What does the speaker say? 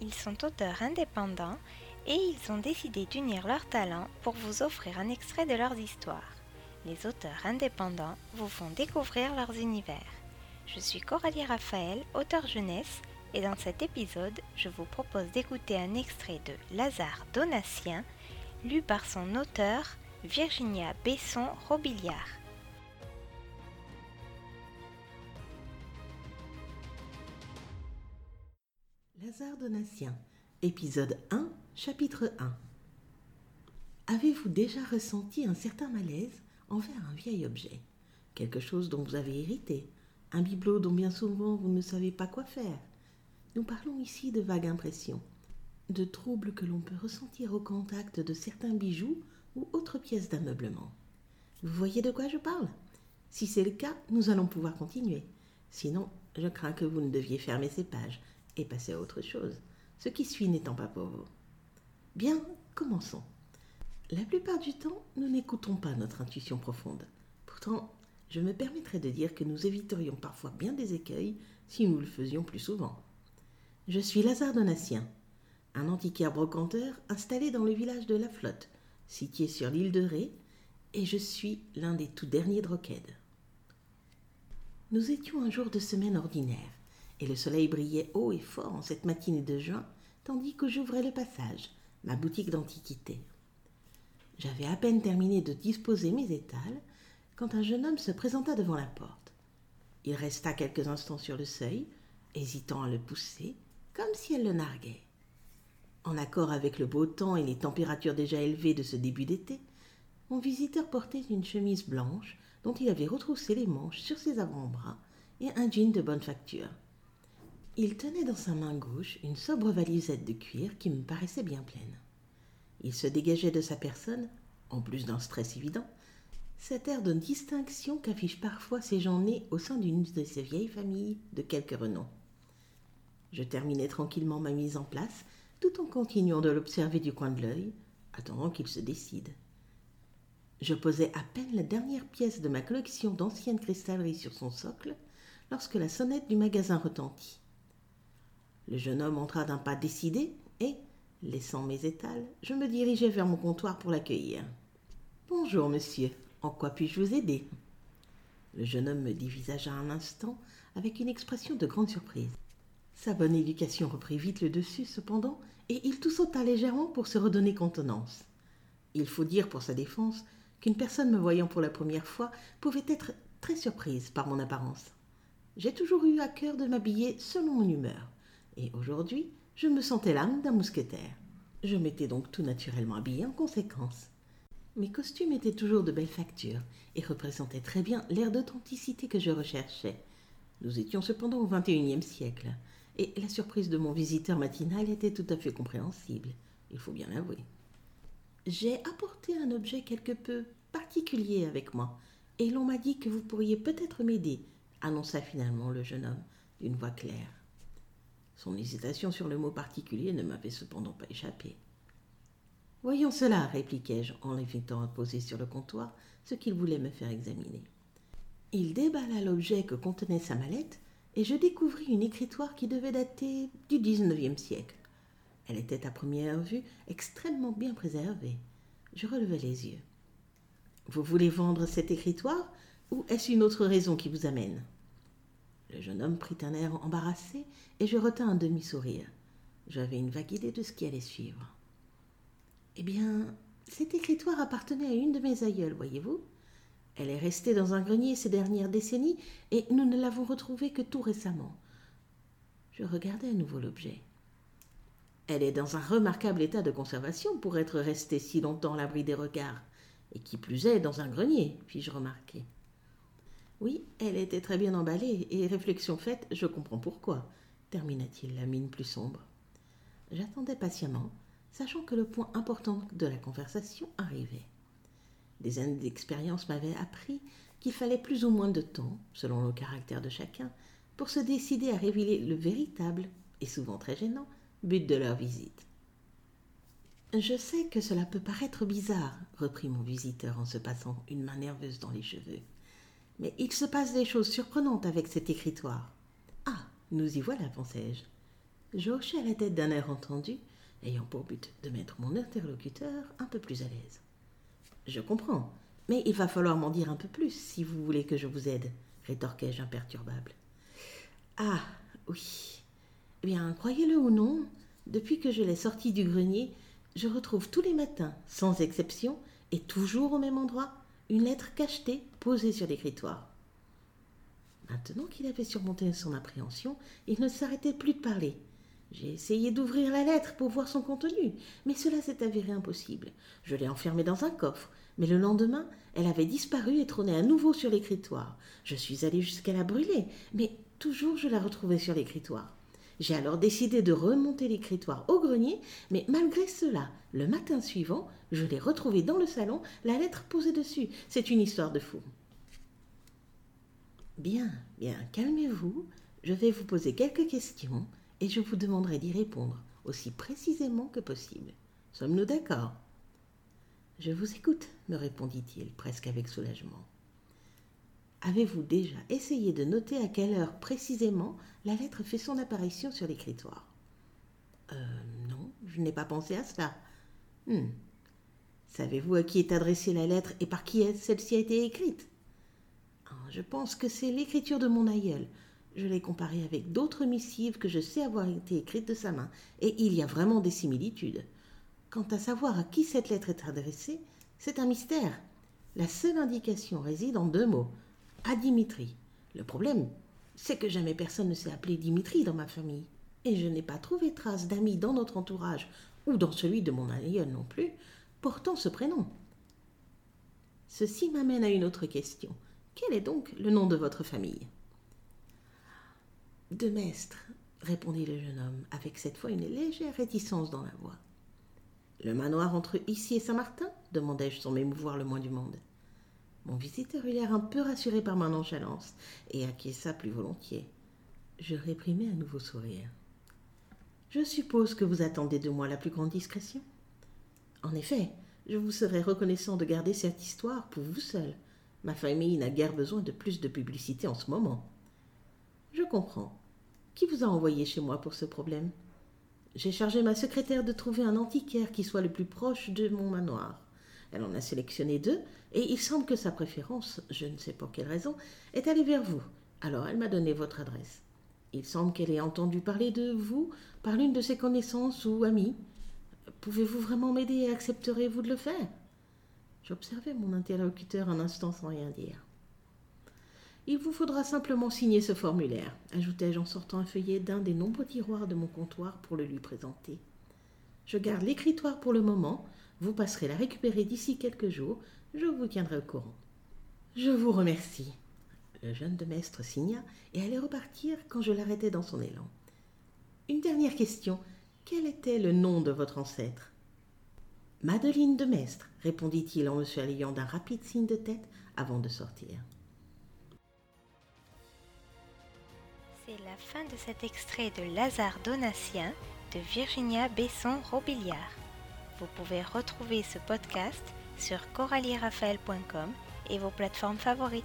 Ils sont auteurs indépendants et ils ont décidé d'unir leurs talents pour vous offrir un extrait de leurs histoires. Les auteurs indépendants vous font découvrir leurs univers. Je suis Coralie Raphaël, auteur jeunesse, et dans cet épisode, je vous propose d'écouter un extrait de Lazare Donatien, lu par son auteur Virginia Besson-Robiliard. Lazare Donatien, épisode 1, chapitre 1. Avez-vous déjà ressenti un certain malaise envers un vieil objet? Quelque chose dont vous avez hérité? Un bibelot dont bien souvent vous ne savez pas quoi faire? Nous parlons ici de vagues impressions, de troubles que l'on peut ressentir au contact de certains bijoux ou autres pièces d'ameublement. Vous voyez de quoi je parle? Si c'est le cas, nous allons pouvoir continuer. Sinon, je crains que vous ne deviez fermer ces pages et passer à autre chose, ce qui suit n'étant pas pour vous. Bien, commençons. La plupart du temps, nous n'écoutons pas notre intuition profonde. Pourtant, je me permettrai de dire que nous éviterions parfois bien des écueils si nous le faisions plus souvent. Je suis Lazare Donatien, un antiquaire brocanteur installé dans le village de La Flotte, situé sur l'île de Ré, et je suis l'un des tout derniers Droquèdes. Nous étions un jour de semaine ordinaire et le soleil brillait haut et fort en cette matinée de juin, tandis que j'ouvrais le passage, ma boutique d'antiquités. J'avais à peine terminé de disposer mes étals quand un jeune homme se présenta devant la porte. Il resta quelques instants sur le seuil, hésitant à le pousser, comme si elle le narguait. En accord avec le beau temps et les températures déjà élevées de ce début d'été, mon visiteur portait une chemise blanche dont il avait retroussé les manches sur ses avant-bras et un jean de bonne facture. Il tenait dans sa main gauche une sobre valisette de cuir qui me paraissait bien pleine. Il se dégageait de sa personne, en plus d'un stress évident, cet air de distinction qu'affichent parfois ces gens nés au sein d'une de ces vieilles familles de quelque renom. Je terminai tranquillement ma mise en place, tout en continuant de l'observer du coin de l'œil, attendant qu'il se décide. Je posais à peine la dernière pièce de ma collection d'anciennes cristalleries sur son socle lorsque la sonnette du magasin retentit. Le jeune homme entra d'un pas décidé et, laissant mes étals, je me dirigeai vers mon comptoir pour l'accueillir. Bonjour, monsieur. En quoi puis-je vous aider? Le jeune homme me dévisagea un instant avec une expression de grande surprise. Sa bonne éducation reprit vite le dessus, cependant, et il tout sauta légèrement pour se redonner contenance. Il faut dire pour sa défense qu'une personne me voyant pour la première fois pouvait être très surprise par mon apparence. J'ai toujours eu à cœur de m'habiller selon mon humeur et aujourd'hui je me sentais l'âme d'un mousquetaire. Je m'étais donc tout naturellement habillé en conséquence. Mes costumes étaient toujours de belle facture et représentaient très bien l'air d'authenticité que je recherchais. Nous étions cependant au XXIe siècle, et la surprise de mon visiteur matinal était tout à fait compréhensible, il faut bien l'avouer. J'ai apporté un objet quelque peu particulier avec moi, et l'on m'a dit que vous pourriez peut-être m'aider, annonça finalement le jeune homme d'une voix claire. Son hésitation sur le mot particulier ne m'avait cependant pas échappé. Voyons cela, répliquai-je en l'invitant à poser sur le comptoir ce qu'il voulait me faire examiner. Il déballa l'objet que contenait sa mallette et je découvris une écritoire qui devait dater du XIXe siècle. Elle était à première vue extrêmement bien préservée. Je relevai les yeux. Vous voulez vendre cette écritoire ou est-ce une autre raison qui vous amène? Le jeune homme prit un air embarrassé et je retins un demi-sourire. J'avais une vague idée de ce qui allait suivre. Eh bien, cette écritoire appartenait à une de mes aïeules, voyez-vous. Elle est restée dans un grenier ces dernières décennies et nous ne l'avons retrouvée que tout récemment. Je regardai à nouveau l'objet. Elle est dans un remarquable état de conservation pour être restée si longtemps à l'abri des regards, et qui plus est dans un grenier, fis-je remarquer. Elle était très bien emballée, et réflexion faite, je comprends pourquoi, termina-t-il la mine plus sombre. J'attendais patiemment, sachant que le point important de la conversation arrivait. Des années d'expérience m'avaient appris qu'il fallait plus ou moins de temps, selon le caractère de chacun, pour se décider à révéler le véritable, et souvent très gênant, but de leur visite. Je sais que cela peut paraître bizarre, reprit mon visiteur en se passant une main nerveuse dans les cheveux. Mais il se passe des choses surprenantes avec cet écritoire. Ah, nous y voilà, pensai-je. Je hochai la tête d'un air entendu, ayant pour but de mettre mon interlocuteur un peu plus à l'aise. Je comprends, mais il va falloir m'en dire un peu plus si vous voulez que je vous aide, rétorquai-je imperturbable. Ah, oui. Eh bien, croyez-le ou non, depuis que je l'ai sorti du grenier, je retrouve tous les matins, sans exception, et toujours au même endroit, une lettre cachetée posée sur l'écritoire. Maintenant qu'il avait surmonté son appréhension, il ne s'arrêtait plus de parler. J'ai essayé d'ouvrir la lettre pour voir son contenu, mais cela s'est avéré impossible. Je l'ai enfermée dans un coffre, mais le lendemain, elle avait disparu et trônait à nouveau sur l'écritoire. Je suis allée jusqu'à la brûler, mais toujours je la retrouvais sur l'écritoire. J'ai alors décidé de remonter l'écritoire au grenier, mais malgré cela, le matin suivant, je l'ai retrouvée dans le salon, la lettre posée dessus. C'est une histoire de fou. Bien, bien, calmez-vous. Je vais vous poser quelques questions et je vous demanderai d'y répondre aussi précisément que possible. Sommes-nous d'accord? Je vous écoute, me répondit-il, presque avec soulagement. Avez-vous déjà essayé de noter à quelle heure précisément la lettre fait son apparition sur l'écritoire? Euh, non, je n'ai pas pensé à cela. Hmm. Savez-vous à qui est adressée la lettre et par qui celle-ci a été écrite? Ah, Je pense que c'est l'écriture de mon aïeul. Je l'ai comparée avec d'autres missives que je sais avoir été écrites de sa main, et il y a vraiment des similitudes. Quant à savoir à qui cette lettre est adressée, c'est un mystère. La seule indication réside en deux mots à Dimitri. Le problème, c'est que jamais personne ne s'est appelé Dimitri dans ma famille. Et je n'ai pas trouvé trace d'amis dans notre entourage, ou dans celui de mon aïeul non plus, portant ce prénom. Ceci m'amène à une autre question. Quel est donc le nom de votre famille? De Mestre, répondit le jeune homme, avec cette fois une légère réticence dans la voix. Le manoir entre ici et Saint-Martin? demandai-je sans m'émouvoir le moins du monde. Mon visiteur eut l'air un peu rassuré par ma nonchalance et acquiesça plus volontiers. Je réprimai un nouveau sourire. Je suppose que vous attendez de moi la plus grande discrétion. En effet, je vous serais reconnaissant de garder cette histoire pour vous seul. Ma famille n'a guère besoin de plus de publicité en ce moment. Je comprends. Qui vous a envoyé chez moi pour ce problème? J'ai chargé ma secrétaire de trouver un antiquaire qui soit le plus proche de mon manoir. Elle en a sélectionné deux, et il semble que sa préférence, je ne sais pour quelle raison, est allée vers vous. Alors elle m'a donné votre adresse. Il semble qu'elle ait entendu parler de vous par l'une de ses connaissances ou amies. Pouvez-vous vraiment m'aider et accepterez-vous de le faire? J'observai mon interlocuteur un instant sans rien dire. Il vous faudra simplement signer ce formulaire, ajoutai-je en sortant un feuillet d'un des nombreux tiroirs de mon comptoir pour le lui présenter. Je garde l'écritoire pour le moment, vous passerez la récupérer d'ici quelques jours. Je vous tiendrai au courant. Je vous remercie. Le jeune demestre signa et allait repartir quand je l'arrêtai dans son élan. Une dernière question. Quel était le nom de votre ancêtre? Madeleine de Mestre, répondit-il en me saluant d'un rapide signe de tête avant de sortir. C'est la fin de cet extrait de Lazare Donatien de Virginia Besson-Robiliard. Vous pouvez retrouver ce podcast sur corallieraphael.com et vos plateformes favorites.